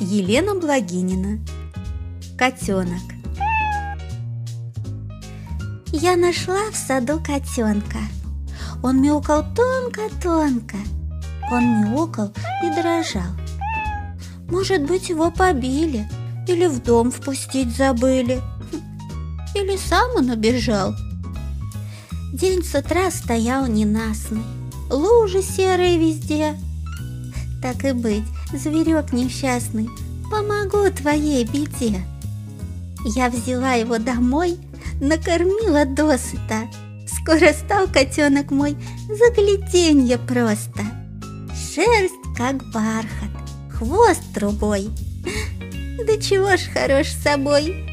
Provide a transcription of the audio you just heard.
Елена Благинина Котенок Я нашла в саду котенка. Он мяукал тонко-тонко. Он мяукал и дрожал. Может быть, его побили или в дом впустить забыли. Или сам он убежал. День с утра стоял ненастный, лужи серые везде. Так и быть, зверек несчастный, помогу твоей беде. Я взяла его домой, накормила досыта. Скоро стал котенок мой загляденье просто. Шерсть, как бархат, хвост трубой. Да чего ж хорош собой,